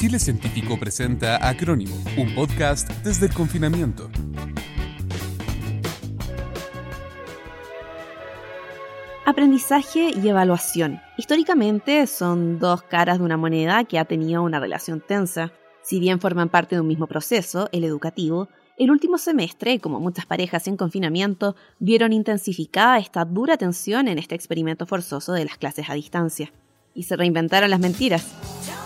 Chile Científico presenta Acrónimo, un podcast desde el confinamiento. Aprendizaje y evaluación. Históricamente son dos caras de una moneda que ha tenido una relación tensa. Si bien forman parte de un mismo proceso, el educativo, el último semestre, como muchas parejas en confinamiento, vieron intensificada esta dura tensión en este experimento forzoso de las clases a distancia. Y se reinventaron las mentiras.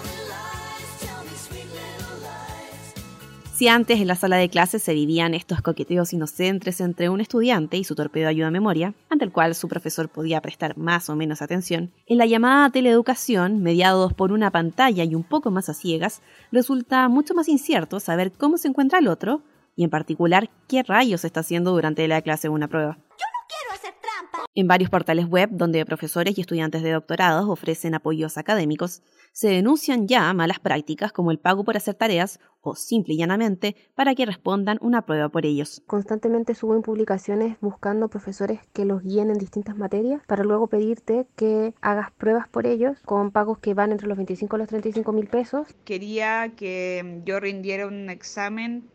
Si antes en la sala de clases se vivían estos coqueteos inocentes entre un estudiante y su torpedo ayuda a memoria, ante el cual su profesor podía prestar más o menos atención, en la llamada teleeducación, mediados por una pantalla y un poco más a ciegas, resulta mucho más incierto saber cómo se encuentra el otro y en particular qué rayos está haciendo durante la clase o una prueba. En varios portales web donde profesores y estudiantes de doctorados ofrecen apoyos académicos, se denuncian ya malas prácticas como el pago por hacer tareas o simple y llanamente para que respondan una prueba por ellos. Constantemente suben publicaciones buscando profesores que los guíen en distintas materias para luego pedirte que hagas pruebas por ellos con pagos que van entre los 25 y los 35 mil pesos. Quería que yo rindiera un examen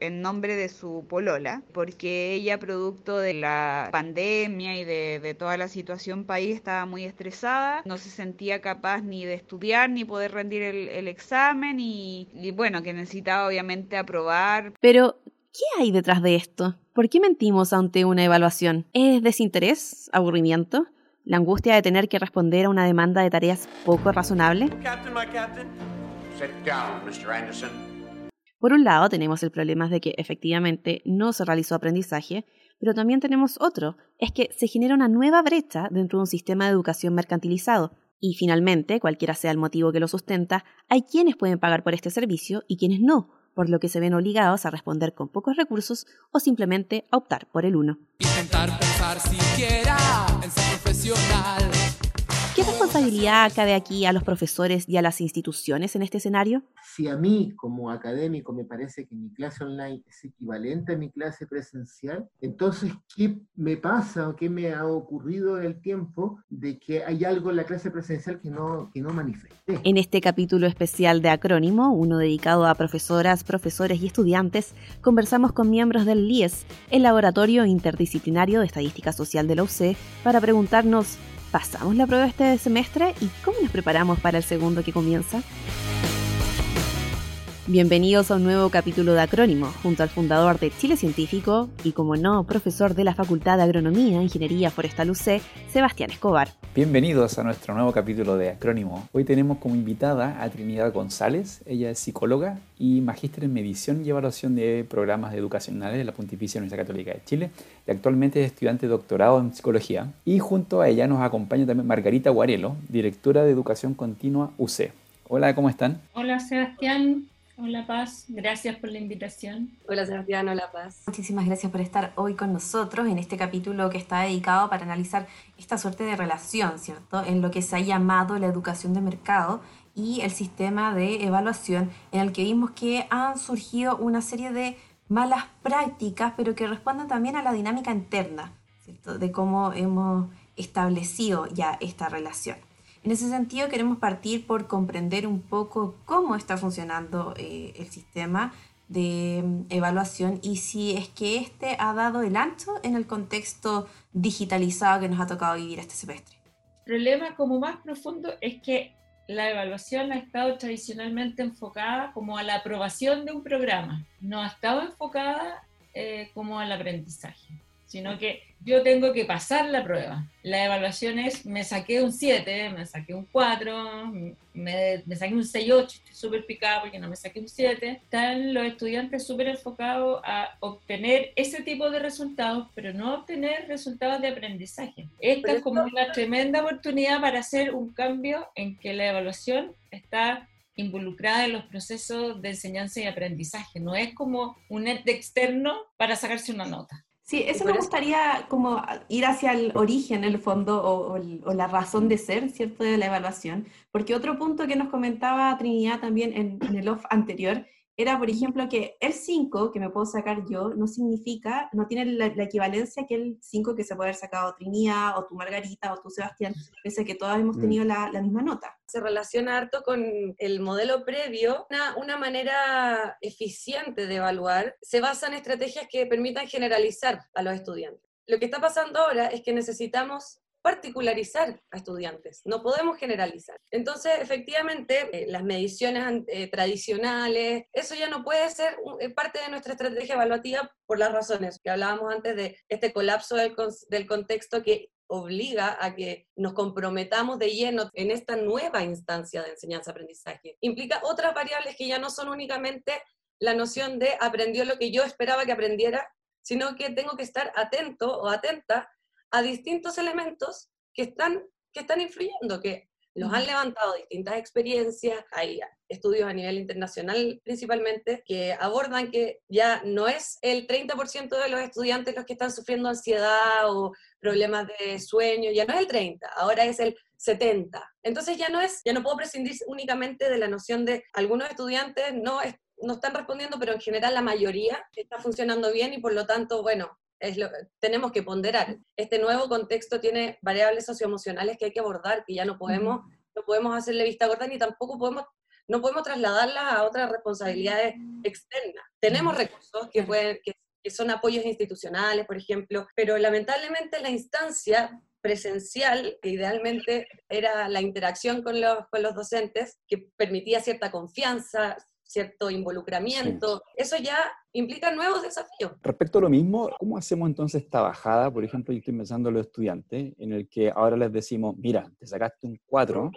en nombre de su polola, porque ella, producto de la pandemia y de, toda la situación país, estaba muy estresada, no se sentía capaz ni de estudiar ni poder rendir el, examen y, y bueno, que necesitaba obviamente aprobar. Pero, ¿qué hay detrás de esto? ¿Por qué mentimos ante una evaluación? ¿Es desinterés? ¿Aburrimiento? ¿La angustia de tener que responder a una demanda de tareas poco razonable? Por un lado, tenemos el problema de que efectivamente no se realizó aprendizaje, pero también tenemos otro, es que se genera una nueva brecha dentro de un sistema de educación mercantilizado. Y finalmente, cualquiera sea el motivo que lo sustenta, hay quienes pueden pagar por este servicio y quienes no, por lo que se ven obligados a responder con pocos recursos o simplemente a optar por el uno. Intentar pensar siquiera en ser profesional ¿Qué responsabilidad cabe aquí a los profesores y a las instituciones en este escenario? Si a mí como académico me parece que mi clase online es equivalente a mi clase presencial, entonces, ¿qué me pasa o qué me ha ocurrido en el tiempo de que hay algo en la clase presencial que no, que no manifesté? En este capítulo especial de Acrónimo, uno dedicado a profesoras, profesores y estudiantes, conversamos con miembros del LIES, el Laboratorio Interdisciplinario de Estadística Social de la UC, para preguntarnos ¿Pasamos la prueba este semestre y cómo nos preparamos para el segundo que comienza? Bienvenidos a un nuevo capítulo de Acrónimo, junto al fundador de Chile Científico y, como no, profesor de la Facultad de Agronomía e Ingeniería Forestal UC, Sebastián Escobar. Bienvenidos a nuestro nuevo capítulo de Acrónimo. Hoy tenemos como invitada a Trinidad González. Ella es psicóloga y magíster en medición y evaluación de programas educacionales de la Pontificia Universidad Católica de Chile y actualmente es estudiante de doctorado en psicología. Y junto a ella nos acompaña también Margarita Guarelo, directora de Educación Continua UC. Hola, ¿cómo están? Hola, Sebastián. Hola Paz, gracias por la invitación. Hola Sebastián, hola Paz. Muchísimas gracias por estar hoy con nosotros en este capítulo que está dedicado para analizar esta suerte de relación, ¿cierto? En lo que se ha llamado la educación de mercado y el sistema de evaluación en el que vimos que han surgido una serie de malas prácticas, pero que responden también a la dinámica interna, ¿cierto? De cómo hemos establecido ya esta relación. En ese sentido, queremos partir por comprender un poco cómo está funcionando eh, el sistema de mm, evaluación y si es que este ha dado el ancho en el contexto digitalizado que nos ha tocado vivir este semestre. El problema como más profundo es que la evaluación ha estado tradicionalmente enfocada como a la aprobación de un programa, no ha estado enfocada eh, como al aprendizaje sino que yo tengo que pasar la prueba. La evaluación es, me saqué un 7, me saqué un 4, me, me saqué un 6, 8, estoy súper picado porque no me saqué un 7. Están los estudiantes súper enfocados a obtener ese tipo de resultados, pero no obtener resultados de aprendizaje. Esta es como una tremenda oportunidad para hacer un cambio en que la evaluación está involucrada en los procesos de enseñanza y aprendizaje. No es como un ente externo para sacarse una nota. Sí, eso me gustaría como ir hacia el origen, en el fondo, o, la razón de ser, ¿cierto?, de la evaluación. Porque otro punto que nos comentaba Trinidad también en, el off anterior era, por ejemplo, que el 5 que me puedo sacar yo no significa, no tiene la, equivalencia que el 5 que se puede haber sacado Trinidad o tu Margarita o tu Sebastián, pese a que todas hemos mm. tenido la, la, misma nota. Se relaciona harto con el modelo previo. Una, una manera eficiente de evaluar se basa en estrategias que permitan generalizar a los estudiantes. Lo que está pasando ahora es que necesitamos particularizar a estudiantes, no podemos generalizar. Entonces, efectivamente, eh, las mediciones eh, tradicionales, eso ya no puede ser eh, parte de nuestra estrategia evaluativa por las razones que hablábamos antes de este colapso del, del contexto que obliga a que nos comprometamos de lleno en esta nueva instancia de enseñanza-aprendizaje. Implica otras variables que ya no son únicamente la noción de aprendió lo que yo esperaba que aprendiera, sino que tengo que estar atento o atenta a distintos elementos que están, que están influyendo, que los han levantado distintas experiencias, hay estudios a nivel internacional principalmente, que abordan que ya no es el 30% de los estudiantes los que están sufriendo ansiedad o problemas de sueño, ya no es el 30, ahora es el 70. Entonces ya no es, ya no puedo prescindir únicamente de la noción de algunos estudiantes no, no están respondiendo, pero en general la mayoría está funcionando bien y por lo tanto, bueno, tenemos que ponderar. Este nuevo contexto tiene variables socioemocionales que hay que abordar, que ya no podemos, no podemos hacerle vista gorda ni tampoco podemos, no podemos trasladarlas a otras responsabilidades externas. Tenemos recursos que, pueden, que, son apoyos institucionales, por ejemplo, pero lamentablemente la instancia presencial, que idealmente era la interacción con los, con los docentes, que permitía cierta confianza, cierto involucramiento, eso ya implica nuevos desafíos. Respecto a lo mismo, ¿cómo hacemos entonces esta bajada? Por ejemplo, yo estoy pensando en los estudiantes, en el que ahora les decimos, mira, te sacaste un 4,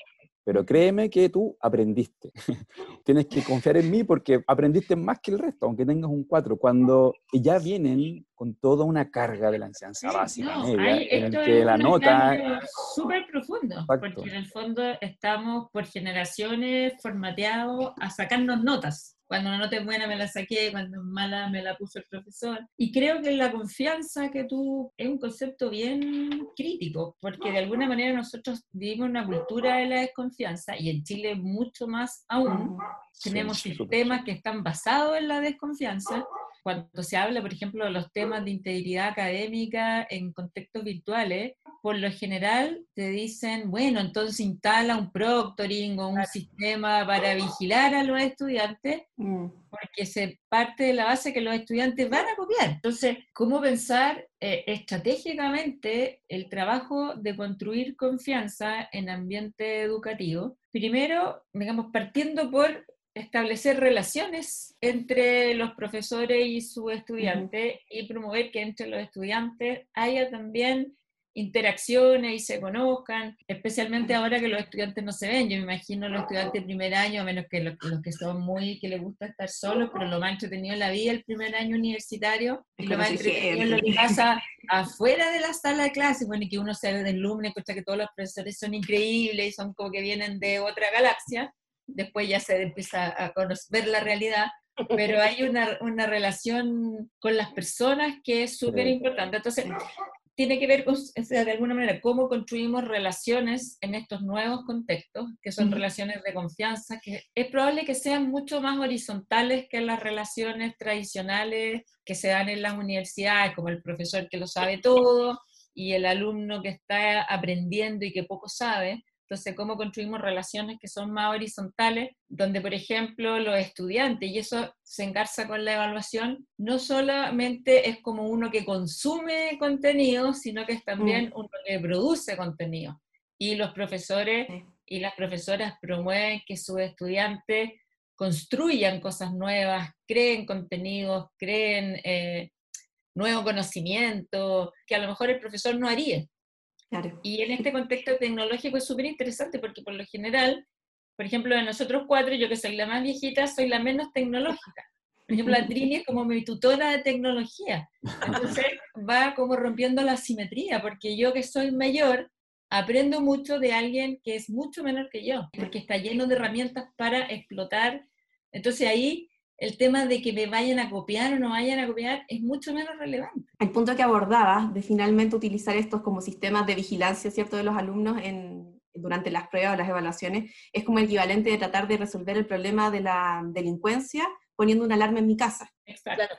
pero créeme que tú aprendiste. Tienes que confiar en mí porque aprendiste más que el resto, aunque tengas un 4. Cuando ya vienen con toda una carga de la enseñanza básica, media, en el que la nota... Súper profundo, porque en el fondo estamos por generaciones formateados a sacarnos notas. Cuando una nota es buena me la saqué, cuando es mala me la puso el profesor. Y creo que la confianza que tú es un concepto bien crítico, porque de alguna manera nosotros vivimos una cultura de la desconfianza y en Chile mucho más aún. Tenemos sistemas que están basados en la desconfianza cuando se habla, por ejemplo, de los temas de integridad académica en contextos virtuales, por lo general te dicen, bueno, entonces instala un proctoring o un sistema para vigilar a los estudiantes, mm. porque se parte de la base que los estudiantes van a copiar. Entonces, ¿cómo pensar eh, estratégicamente el trabajo de construir confianza en ambiente educativo? Primero, digamos, partiendo por establecer relaciones entre los profesores y su estudiante y promover que entre los estudiantes haya también interacciones y se conozcan, especialmente ahora que los estudiantes no se ven. Yo me imagino los estudiantes de primer año, a menos que los, que son muy, que les gusta estar solos, pero lo más entretenido en la vida el primer año universitario, y lo más entretenido es lo que pasa afuera de la sala de clase, bueno, y que uno se deslumbre, escucha que todos los profesores son increíbles y son como que vienen de otra galaxia, después ya se empieza a conocer la realidad, pero hay una, una relación con las personas que es súper importante. Entonces, tiene que ver con, de alguna manera, cómo construimos relaciones en estos nuevos contextos, que son relaciones de confianza, que es probable que sean mucho más horizontales que las relaciones tradicionales que se dan en las universidades, como el profesor que lo sabe todo y el alumno que está aprendiendo y que poco sabe, entonces, cómo construimos relaciones que son más horizontales, donde, por ejemplo, los estudiantes, y eso se engarza con la evaluación, no solamente es como uno que consume contenido, sino que es también mm. uno que produce contenido. Y los profesores y las profesoras promueven que sus estudiantes construyan cosas nuevas, creen contenidos, creen eh, nuevo conocimiento, que a lo mejor el profesor no haría. Y en este contexto tecnológico es súper interesante porque por lo general, por ejemplo, de nosotros cuatro, yo que soy la más viejita, soy la menos tecnológica. Por ejemplo, la Trini es como mi tutora de tecnología. Entonces va como rompiendo la simetría, porque yo que soy mayor, aprendo mucho de alguien que es mucho menor que yo, porque está lleno de herramientas para explotar. Entonces ahí el tema de que me vayan a copiar o no vayan a copiar es mucho menos relevante. El punto que abordaba de finalmente utilizar estos como sistemas de vigilancia, ¿cierto?, de los alumnos en, durante las pruebas o las evaluaciones, es como el equivalente de tratar de resolver el problema de la delincuencia poniendo una alarma en mi casa. Exacto.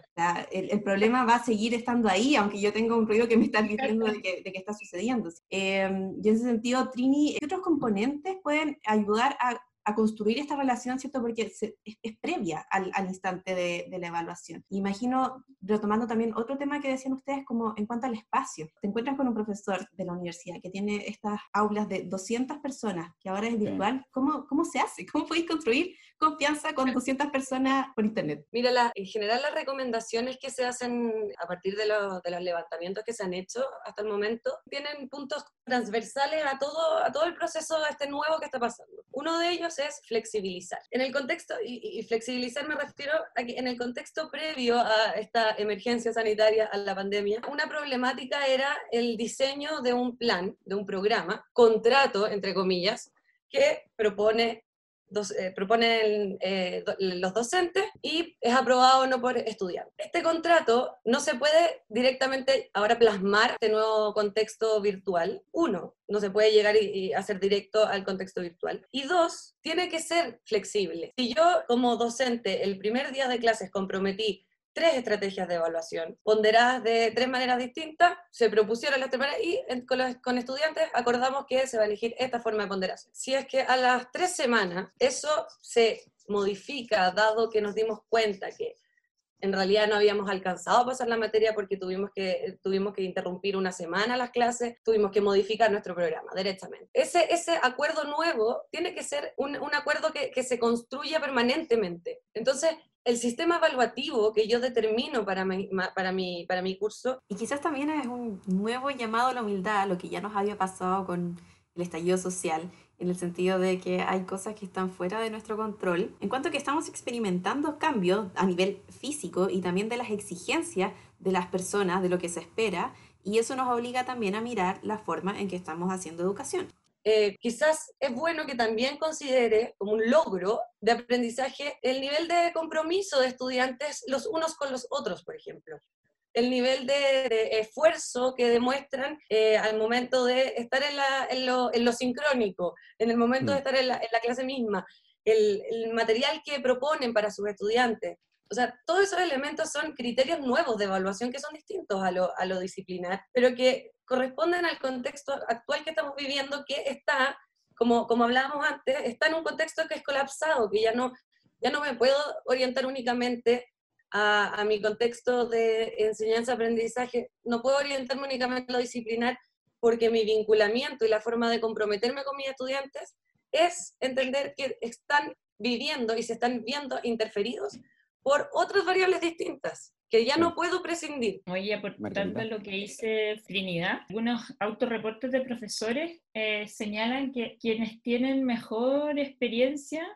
el, el, problema va a seguir estando ahí, aunque yo tenga un ruido que me está diciendo de que, de que está sucediendo. Eh, y en ese sentido, Trini, ¿qué otros componentes pueden ayudar a a construir esta relación, ¿cierto? Porque es, previa al, al instante de, de, la evaluación. Imagino, retomando también otro tema que decían ustedes, como en cuanto al espacio. Te encuentras con un profesor de la universidad que tiene estas aulas de 200 personas, que ahora es virtual. ¿Cómo, ¿Cómo se hace? ¿Cómo podéis construir confianza con 200 personas por Internet? Mira, la, en general las recomendaciones que se hacen a partir de, de los levantamientos que se han hecho hasta el momento tienen puntos transversales a todo, a todo el proceso este nuevo que está pasando. Uno de ellos es flexibilizar. En el contexto, y, flexibilizar me refiero a que en el contexto previo a esta emergencia sanitaria, a la pandemia, una problemática era el diseño de un plan, de un programa, contrato, entre comillas, que propone eh, proponen eh, los docentes y es aprobado o no por estudiantes. Este contrato no se puede directamente ahora plasmar este nuevo contexto virtual. Uno, no se puede llegar y, hacer directo al contexto virtual. Y dos, tiene que ser flexible. Si yo como docente el primer día de clases comprometí tres estrategias de evaluación, ponderadas de tres maneras distintas, se propusieron las tres maneras y con, estudiantes acordamos que se va a elegir esta forma de ponderación. Si es que a las tres semanas eso se modifica, dado que nos dimos cuenta que en realidad no habíamos alcanzado a pasar la materia porque tuvimos que, tuvimos que interrumpir una semana las clases, tuvimos que modificar nuestro programa derechamente. Ese, ese acuerdo nuevo tiene que ser un, un acuerdo que, que, se construya permanentemente. Entonces, el sistema evaluativo que yo determino para mi, para, mi, para mi curso. Y quizás también es un nuevo llamado a la humildad, lo que ya nos había pasado con el estallido social, en el sentido de que hay cosas que están fuera de nuestro control, en cuanto que estamos experimentando cambios a nivel físico y también de las exigencias de las personas, de lo que se espera, y eso nos obliga también a mirar la forma en que estamos haciendo educación. Eh, quizás es bueno que también considere como un logro de aprendizaje el nivel de compromiso de estudiantes los unos con los otros, por ejemplo. El nivel de, esfuerzo que demuestran eh, al momento de estar en, lo, sincrónico, en el momento de mm. estar en la, clase misma, el, material que proponen para sus estudiantes. O sea, todos esos elementos son criterios nuevos de evaluación que son distintos a lo, a lo disciplinar, pero que corresponden al contexto actual que estamos viviendo, que está, como, como hablábamos antes, está en un contexto que es colapsado, que ya no, ya no me puedo orientar únicamente a, a mi contexto de enseñanza-aprendizaje, no puedo orientarme únicamente a lo disciplinar, porque mi vinculamiento y la forma de comprometerme con mis estudiantes es entender que están viviendo y se están viendo interferidos por otras variables distintas que ya no puedo prescindir. Oye, por tanto, lo que dice Trinidad, algunos autorreportes de profesores eh, señalan que quienes tienen mejor experiencia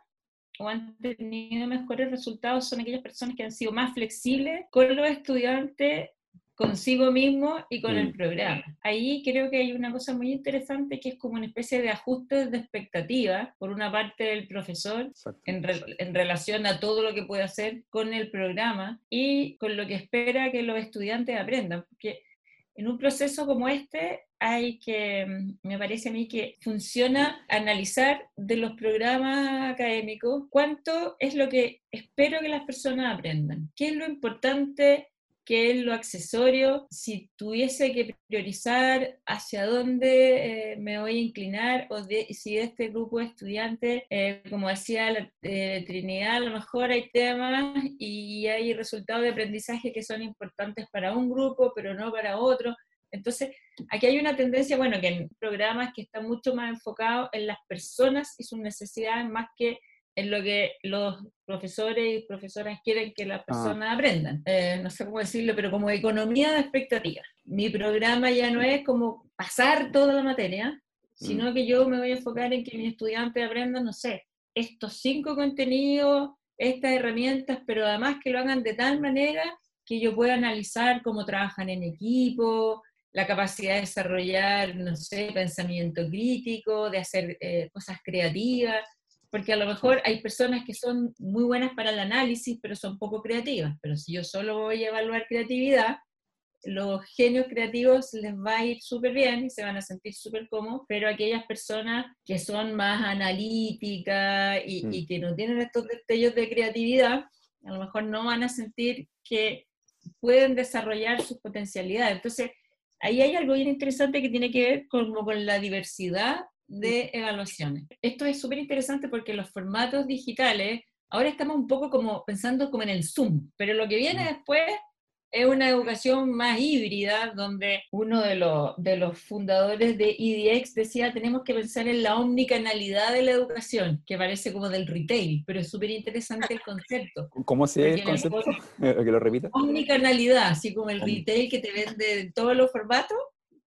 o han tenido mejores resultados son aquellas personas que han sido más flexibles con los estudiantes consigo mismo y con el mm. programa. Ahí creo que hay una cosa muy interesante que es como una especie de ajuste de expectativas por una parte del profesor en, en, relación a todo lo que puede hacer con el programa y con lo que espera que los estudiantes aprendan. Porque en un proceso como este hay que, mm, me parece a mí que funciona analizar de los programas académicos cuánto es lo que espero que las personas aprendan, qué es lo importante qué es lo accesorio, si tuviese que priorizar hacia dónde eh, me voy a inclinar o si de este grupo de estudiantes, eh, como decía la eh, Trinidad, a lo mejor hay temas y hay resultados de aprendizaje que son importantes para un grupo, pero no para otro. Entonces, aquí hay una tendencia, bueno, que en programas que están mucho más enfocados en las personas y sus necesidades más que en lo que los profesores y profesoras quieren que las ah. personas aprendan. Eh, no sé cómo decirlo, pero como economía de expectativas. Mi programa ya no es como pasar toda la materia, sino mm. que yo me voy a enfocar en que mis estudiantes aprendan, no sé, estos cinco contenidos, estas herramientas, pero además que lo hagan de tal manera que yo pueda analizar cómo trabajan en equipo, la capacidad de desarrollar, no sé, pensamiento crítico, de hacer eh, cosas creativas porque a lo mejor hay personas que son muy buenas para el análisis, pero son poco creativas. Pero si yo solo voy a evaluar creatividad, los genios creativos les va a ir súper bien y se van a sentir súper cómodos, pero aquellas personas que son más analíticas y, mm. y, que no tienen estos destellos de creatividad, a lo mejor no van a sentir que pueden desarrollar sus potencialidades. Entonces, ahí hay algo bien interesante que tiene que ver con, con la diversidad de evaluaciones. Esto es súper interesante porque los formatos digitales, ahora estamos un poco como pensando como en el Zoom, pero lo que viene después es una educación más híbrida, donde uno de los, de los fundadores de EDX decía, tenemos que pensar en la omnicanalidad de la educación, que parece como del retail, pero es súper interesante el concepto. ¿Cómo se el concepto? que lo repita. Omnicanalidad, así como el retail que te vende todos los formatos,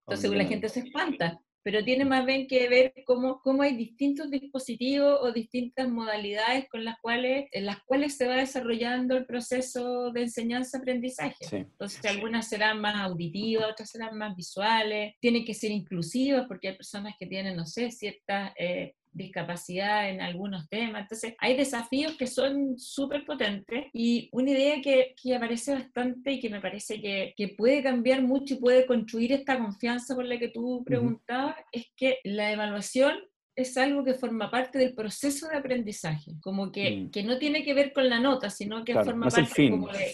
entonces la gente se espanta pero tiene más bien que ver cómo, cómo hay distintos dispositivos o distintas modalidades con las cuales, en las cuales se va desarrollando el proceso de enseñanza-aprendizaje. Entonces, algunas serán más auditivas, otras serán más visuales, tienen que ser inclusivas porque hay personas que tienen, no sé, ciertas... Eh, discapacidad en algunos temas. Entonces, hay desafíos que son súper potentes y una idea que, que, aparece bastante y que me parece que, que, puede cambiar mucho y puede construir esta confianza por la que tú preguntabas, es que la evaluación es algo que forma parte del proceso de aprendizaje, como que, mm. que no tiene que ver con la nota, sino que forma no parte como de...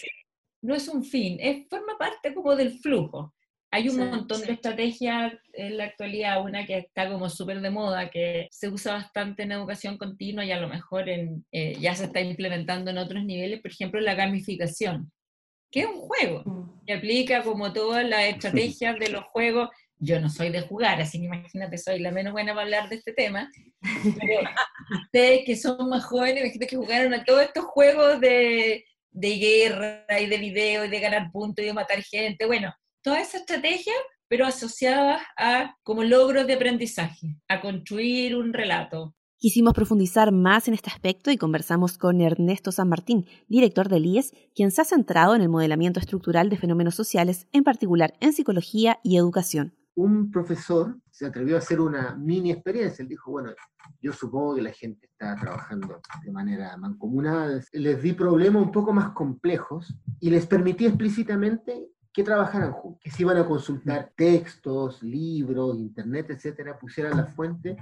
No es un fin, es, forma parte como del flujo. Hay un montón de estrategias en la actualidad, una que está como súper de moda, que se usa bastante en educación continua y a lo mejor en, eh, ya se está implementando en otros niveles, por ejemplo, la gamificación, que es un juego, Mm. que aplica como todas las estrategias de los juegos. Yo no soy de jugar, así que imagínate, soy la menos buena para hablar de este tema, pero ustedes que son más jóvenes, imagínate que jugaron a todos estos juegos de, de guerra y de video y de ganar puntos y de matar gente, bueno, toda esa estrategia, pero asociadas a como logros de aprendizaje, a construir un relato. Quisimos profundizar más en este aspecto y conversamos con Ernesto San Martín, director del IES, quien se ha centrado en el modelamiento estructural de fenómenos sociales, en particular en psicología y educación. Un profesor se atrevió a hacer una mini experiencia. Él dijo, bueno, yo supongo que la gente está trabajando de manera mancomunada. Les di problemas un poco más complejos y les permití explícitamente que trabajaran juntos, que se iban a consultar textos, libros, internet, etcétera, pusieran la fuente,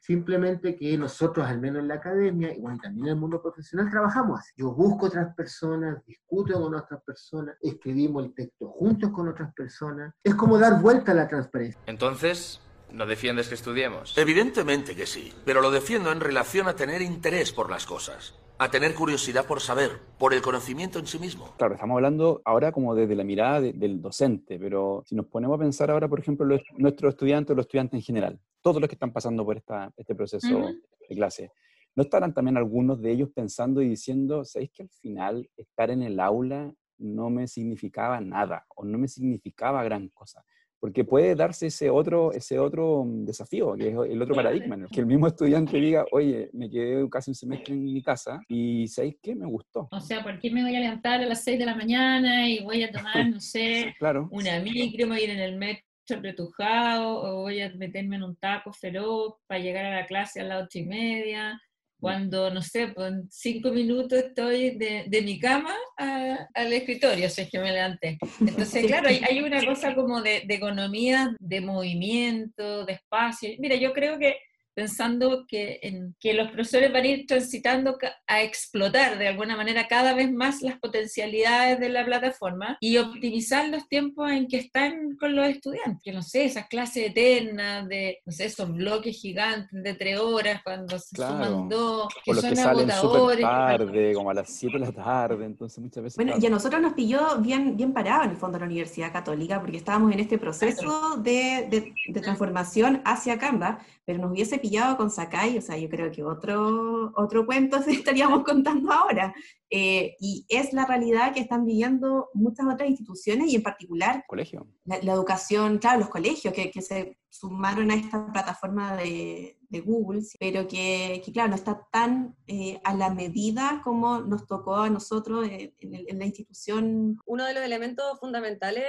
simplemente que nosotros, al menos en la academia, y bueno, también en el mundo profesional, trabajamos así. Yo busco otras personas, discuto con otras personas, escribimos el texto juntos con otras personas. Es como dar vuelta a la transparencia. Entonces, ¿no defiendes que estudiemos? Evidentemente que sí, pero lo defiendo en relación a tener interés por las cosas a tener curiosidad por saber, por el conocimiento en sí mismo. Claro, estamos hablando ahora como desde la mirada de, del docente, pero si nos ponemos a pensar ahora, por ejemplo, los, nuestros estudiantes, los estudiantes en general, todos los que están pasando por esta, este proceso uh -huh. de clase, ¿no estarán también algunos de ellos pensando y diciendo, ¿sabéis que al final estar en el aula no me significaba nada o no me significaba gran cosa? Porque puede darse ese otro, ese otro desafío, que es el otro paradigma, ¿no? que el mismo estudiante diga, oye, me quedé casi un semestre en mi casa y ¿sabéis qué? Me gustó. O sea, ¿por qué me voy a levantar a las 6 de la mañana y voy a tomar, no sé, claro. una micro, me voy a ir en el metro apretujado o voy a meterme en un taco feroz para llegar a la clase a las ocho y media? Cuando, no sé, pues en cinco minutos estoy de, de mi cama a, al escritorio, si es que me levanté. Entonces, claro, hay, hay una cosa como de, de, economía, de movimiento, de espacio. Mira, yo creo que pensando que, en, que los profesores van a ir transitando a explotar de alguna manera cada vez más las potencialidades de la plataforma y optimizar los tiempos en que están con los estudiantes. Que no sé, esas clases eternas de, no sé, esos bloques gigantes de tres horas cuando se claro. suman dos, que o los son que salen agotadores. tarde, como a las 7 de la tarde, entonces muchas veces... Bueno, y a nosotros nos pilló bien, bien parado en el fondo de la Universidad Católica, porque estábamos en este proceso de, de, de transformación hacia Canva, pero nos hubiese pillado con Sakai, o sea, yo creo que otro, otro cuento estaríamos contando ahora. Eh, y es la realidad que están viviendo muchas otras instituciones y en particular Colegio. la, la educación, claro, los colegios que, que, se sumaron a esta plataforma de, de Google, pero que, que, claro, no está tan eh, a la medida como nos tocó a nosotros en, en, en la institución. Uno de los elementos fundamentales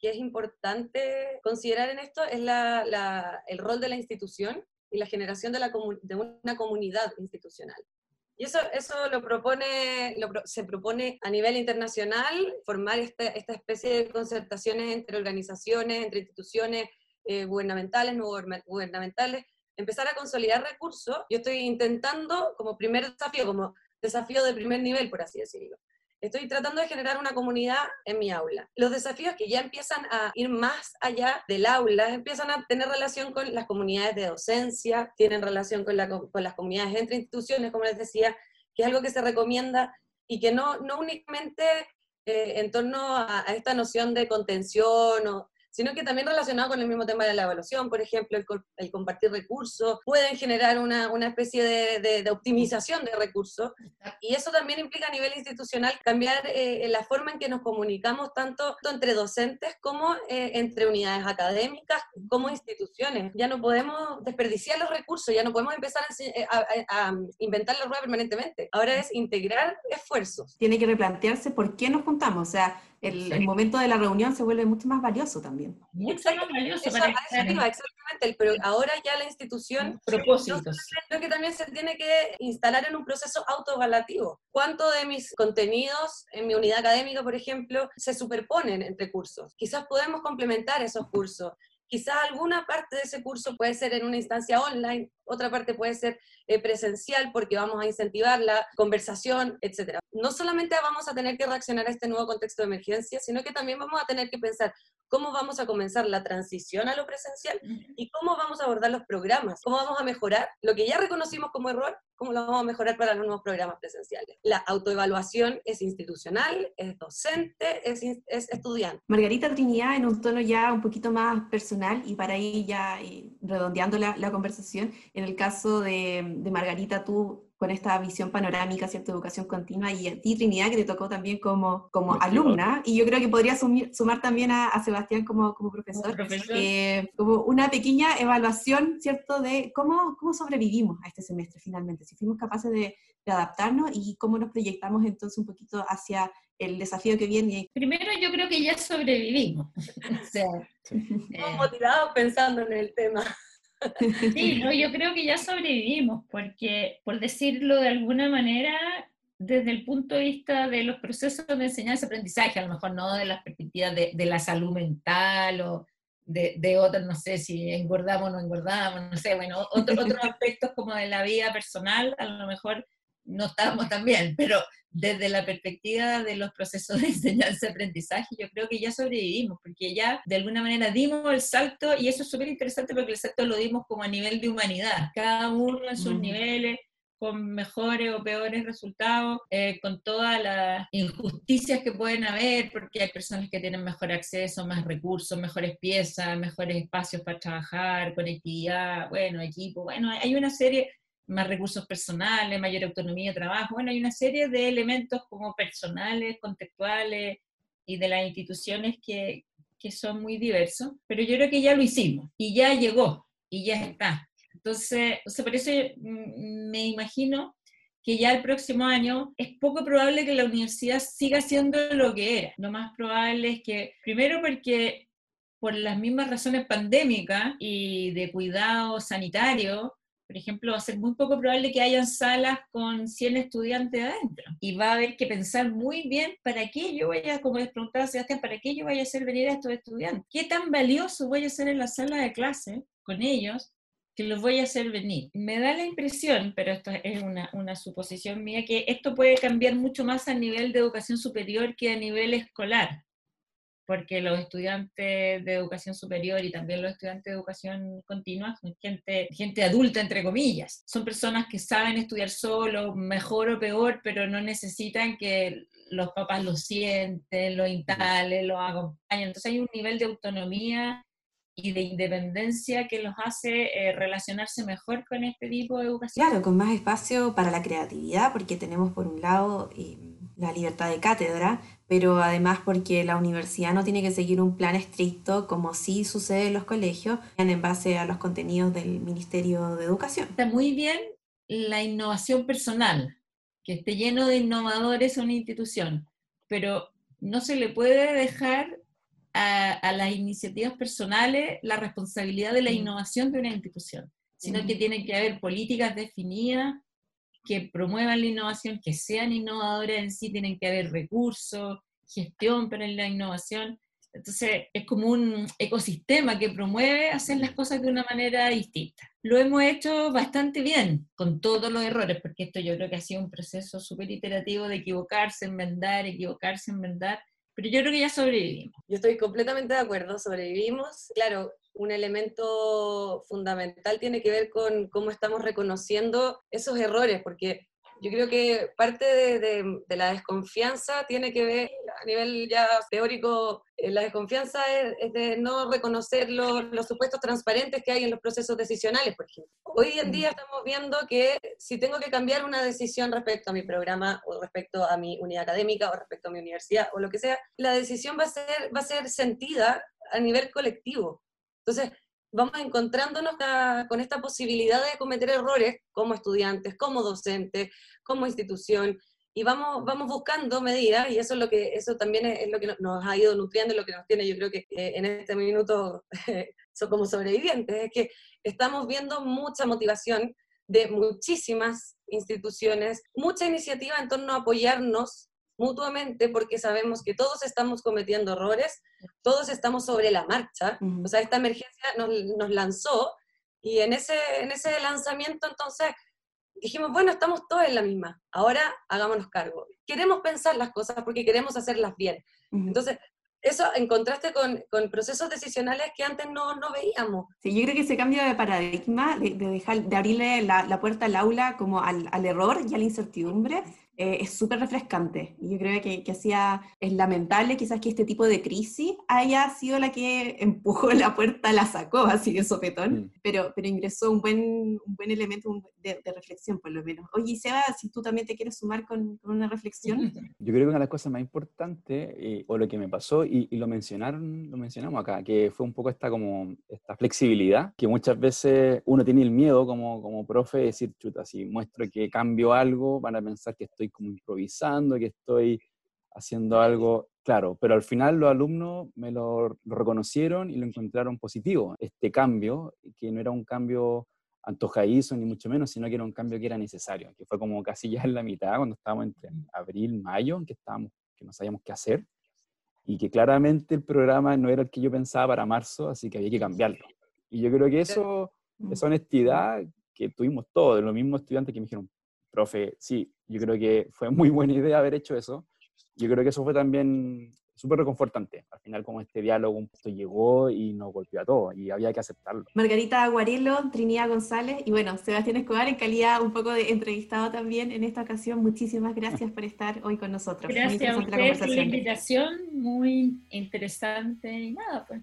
que es importante considerar en esto es la, la, el rol de la institución y la generación de, una comunidad institucional. Y eso, eso se propone a nivel internacional, formar esta, esta especie de concertaciones entre organizaciones, entre instituciones eh, gubernamentales, no gubernamentales, empezar a consolidar recursos. Yo estoy intentando, como primer desafío, como desafío de primer nivel, por así decirlo. Estoy tratando de generar una comunidad en mi aula. Los desafíos que ya empiezan a ir más allá del aula, empiezan a tener relación con las comunidades de docencia, tienen relación con, las comunidades entre instituciones, como les decía, que es algo que se recomienda y que no, no únicamente eh, en torno a, a, esta noción de contención o sino que también relacionado con el mismo tema de la evaluación, por ejemplo, el, compartir recursos, pueden generar una, una especie de, de, optimización de recursos, y eso también implica a nivel institucional cambiar eh, la forma en que nos comunicamos tanto, entre docentes como eh, entre unidades académicas, como instituciones. Ya no podemos desperdiciar los recursos, ya no podemos empezar a, eh, a, inventar la rueda permanentemente. Ahora es integrar esfuerzos. Tiene que replantearse por qué nos juntamos, o sea, el, momento de la reunión se vuelve mucho más valioso también. Mucho más valioso. para exactamente, pero ahora ya la institución... Propósitos. Creo que también se tiene que instalar en un proceso autoevaluativo. ¿Cuánto de mis contenidos en mi unidad académica, por ejemplo, se superponen entre cursos? Quizás podemos complementar esos cursos. Quizás alguna parte de ese curso puede ser en una instancia online, otra parte puede ser eh, presencial porque vamos a incentivar la conversación, etc. No solamente vamos a tener que reaccionar a este nuevo contexto de emergencia, sino que también vamos a tener que pensar cómo vamos a comenzar la transición a lo presencial y cómo vamos a abordar los programas, cómo vamos a mejorar lo que ya reconocimos como error, cómo lo vamos a mejorar para los nuevos programas presenciales. La autoevaluación es institucional, es docente, es, es estudiante. Margarita Trinidad, en un tono ya un poquito más personal y para ir ya eh, redondeando la, la, conversación, en el caso de, de Margarita, tú con esta visión panorámica, ¿cierto? Educación continua, y a ti, Trinidad, que te tocó también como, como alumna, y yo creo que podría sumar también a, Sebastián como, como profesor, eh, como una pequeña evaluación, ¿cierto?, de cómo, cómo sobrevivimos a este semestre finalmente, si fuimos capaces de, de adaptarnos y cómo nos proyectamos entonces un poquito hacia el desafío que viene. Primero yo creo que ya sobrevivimos. o sea, eh, motivados pensando en el tema. Sí, no, yo creo que ya sobrevivimos, porque por decirlo de alguna manera, desde el punto de vista de los procesos de enseñanza-aprendizaje, a lo mejor no de las perspectivas de, de la salud mental o de, de otros, no sé si engordamos o no engordamos, no sé, bueno, otros otros aspectos como de la vida personal, a lo mejor no estábamos tan bien, pero desde la perspectiva de los procesos de enseñanza-aprendizaje, yo creo que ya sobrevivimos, porque ya de alguna manera dimos el salto, y eso es súper interesante porque el salto lo dimos como a nivel de humanidad, cada uno en sus niveles, con mejores o peores resultados, eh, con todas las injusticias que pueden haber, porque hay personas que tienen mejor acceso, más recursos, mejores piezas, mejores espacios para trabajar, conectividad, bueno, equipo, bueno, hay una serie, más recursos personales, mayor autonomía de trabajo. Bueno, hay una serie de elementos como personales, contextuales y de las instituciones que, que son muy diversos, pero yo creo que ya lo hicimos y ya llegó y ya está. Entonces, o sea, por eso mm, me imagino que ya el próximo año es poco probable que la universidad siga siendo lo que era. Lo más probable es que, primero porque por las mismas razones pandémicas y de cuidado sanitario, por ejemplo, va a ser muy poco probable que hayan salas con 100 estudiantes adentro. Y va a haber que pensar muy bien para qué yo vaya, como les preguntaba Sebastián, para qué yo vaya a hacer venir a estos estudiantes. ¿Qué tan valioso voy a hacer en la sala de clase con ellos que los voy a hacer venir? Me da la impresión, pero esto es una, una suposición mía, que esto puede cambiar mucho más a nivel de educación superior que a nivel escolar porque los estudiantes de educación superior y también los estudiantes de educación continua son gente, gente adulta, entre comillas. Son personas que saben estudiar solo, mejor o peor, pero no necesitan que los papás lo sienten, lo instalen, lo acompañen. Entonces hay un nivel de autonomía y de independencia que los hace eh, relacionarse mejor con este tipo de educación. Claro, con más espacio para la creatividad, porque tenemos por un lado eh, la libertad de cátedra, pero además porque la universidad no tiene que seguir un plan estricto como sí sucede en los colegios, en base a los contenidos del Ministerio de Educación. Está muy bien la innovación personal, que esté lleno de innovadores una institución, pero no se le puede dejar a, las iniciativas personales la responsabilidad de la innovación de una institución, sino que tiene que haber políticas definidas que promuevan la innovación, que sean innovadoras en sí, tienen que haber recursos, gestión para la innovación, Entonces, es como un ecosistema que promueve hacer las cosas de una manera distinta. Lo hemos hecho bastante bien, con todos los errores, porque esto yo creo que ha sido un proceso súper iterativo de equivocarse, enmendar, equivocarse, enmendar, pero yo creo que ya sobrevivimos. Yo estoy completamente de acuerdo, sobrevivimos. Claro, un elemento fundamental tiene que ver con cómo estamos reconociendo esos errores, porque yo creo que parte de, la desconfianza tiene que ver, a nivel ya teórico, eh, la desconfianza es, de no reconocer los, supuestos transparentes que hay en los procesos decisionales, por ejemplo. Hoy en día estamos viendo que si tengo que cambiar una decisión respecto a mi programa o respecto a mi unidad académica o respecto a mi universidad o lo que sea, la decisión va a ser, va a ser sentida a nivel colectivo. Entonces, vamos encontrándonos con esta posibilidad de cometer errores como estudiantes, como docentes, como institución, y vamos, vamos buscando medidas, y eso es lo que, eso también es, lo que nos ha ido nutriendo, lo que nos tiene, yo creo que eh, en este minuto son como sobrevivientes, es que estamos viendo mucha motivación de muchísimas instituciones, mucha iniciativa en torno a apoyarnos mutuamente porque sabemos que todos estamos cometiendo errores, todos estamos sobre la marcha, o sea, esta emergencia nos, nos, lanzó y en ese, en ese lanzamiento entonces dijimos, bueno, estamos todos en la misma, ahora hagámonos cargo. Queremos pensar las cosas porque queremos hacerlas bien. Entonces, eso en contraste con, con, procesos decisionales que antes no, no, veíamos. Sí, yo creo que ese cambio de paradigma, de, dejar, de abrirle la, la, puerta al aula como al, al, error y a la incertidumbre, eh, es súper refrescante. Y yo creo que, que hacía, es lamentable quizás que este tipo de crisis haya sido la que empujó la puerta, la sacó así de sopetón, mm. pero, pero ingresó un buen, un buen elemento de, reflexión por lo menos. Oye, Seba, si tú también te quieres sumar con, con una reflexión. Yo creo que una de las cosas más importantes, eh, o lo que me pasó, y, y, lo mencionaron, lo mencionamos acá, que fue un poco esta como, esta flexibilidad, que muchas veces uno tiene el miedo como, como profe de decir, chuta, si muestro que cambio algo, van a pensar que estoy como improvisando, que estoy haciendo algo, claro, pero al final los alumnos me lo, reconocieron y lo encontraron positivo, este cambio, que no era un cambio antojadizo ni mucho menos, sino que era un cambio que era necesario, que fue como casi ya en la mitad, cuando estábamos entre abril, mayo, que, estábamos, que no sabíamos qué hacer, y que claramente el programa no era el que yo pensaba para marzo, así que había que cambiarlo. Y yo creo que eso, esa honestidad que tuvimos todos, los mismos estudiantes que me dijeron, profe, sí, yo creo que fue muy buena idea haber hecho eso. Yo creo que eso fue también súper reconfortante. Al final, como este diálogo un poco llegó y nos golpeó a todos y había que aceptarlo. Margarita Aguarelo, Trinidad González y bueno, Sebastián Escobar en calidad un poco de entrevistado también en esta ocasión. Muchísimas gracias por estar hoy con nosotros. Gracias a ustedes por la invitación, muy interesante y nada, pues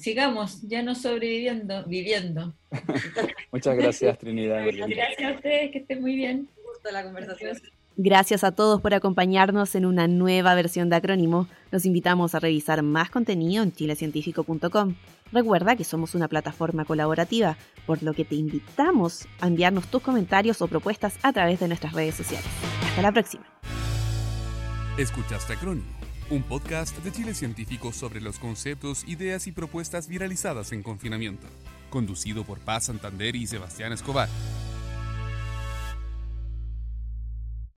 sigamos, ya no sobreviviendo, viviendo. Muchas gracias, Trinidad. Gracias a ustedes, que estén muy bien. Gusto la conversación. Gracias a todos por acompañarnos en una nueva versión de Acrónimo. Los invitamos a revisar más contenido en chilecientífico.com. Recuerda que somos una plataforma colaborativa, por lo que te invitamos a enviarnos tus comentarios o propuestas a través de nuestras redes sociales. Hasta la próxima. Escuchaste Acrónimo un podcast de Chile Científico sobre los conceptos, ideas y propuestas viralizadas en confinamiento, conducido por Paz Santander y Sebastián Escobar.